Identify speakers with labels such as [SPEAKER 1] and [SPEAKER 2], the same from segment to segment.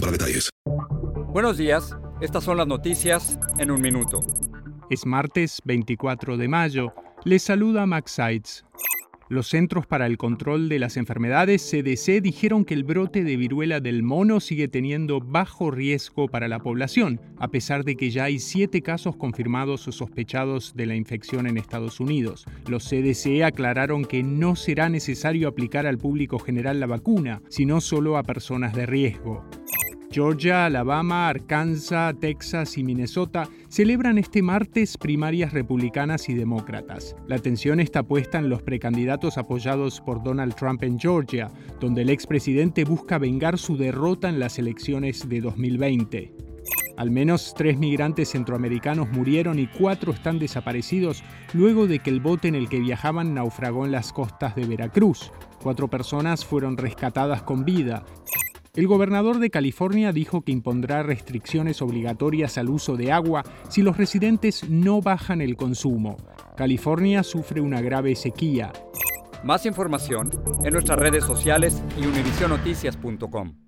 [SPEAKER 1] para detalles.
[SPEAKER 2] Buenos días, estas son las noticias en un minuto.
[SPEAKER 3] Es martes 24 de mayo. Les saluda Max Seitz. Los Centros para el Control de las Enfermedades CDC dijeron que el brote de viruela del mono sigue teniendo bajo riesgo para la población, a pesar de que ya hay siete casos confirmados o sospechados de la infección en Estados Unidos. Los CDC aclararon que no será necesario aplicar al público general la vacuna, sino solo a personas de riesgo. Georgia, Alabama, Arkansas, Texas y Minnesota celebran este martes primarias republicanas y demócratas. La atención está puesta en los precandidatos apoyados por Donald Trump en Georgia, donde el expresidente busca vengar su derrota en las elecciones de 2020. Al menos tres migrantes centroamericanos murieron y cuatro están desaparecidos luego de que el bote en el que viajaban naufragó en las costas de Veracruz. Cuatro personas fueron rescatadas con vida. El gobernador de California dijo que impondrá restricciones obligatorias al uso de agua si los residentes no bajan el consumo. California sufre una grave sequía.
[SPEAKER 2] Más información en nuestras redes sociales y univisionoticias.com.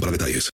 [SPEAKER 1] para detalles.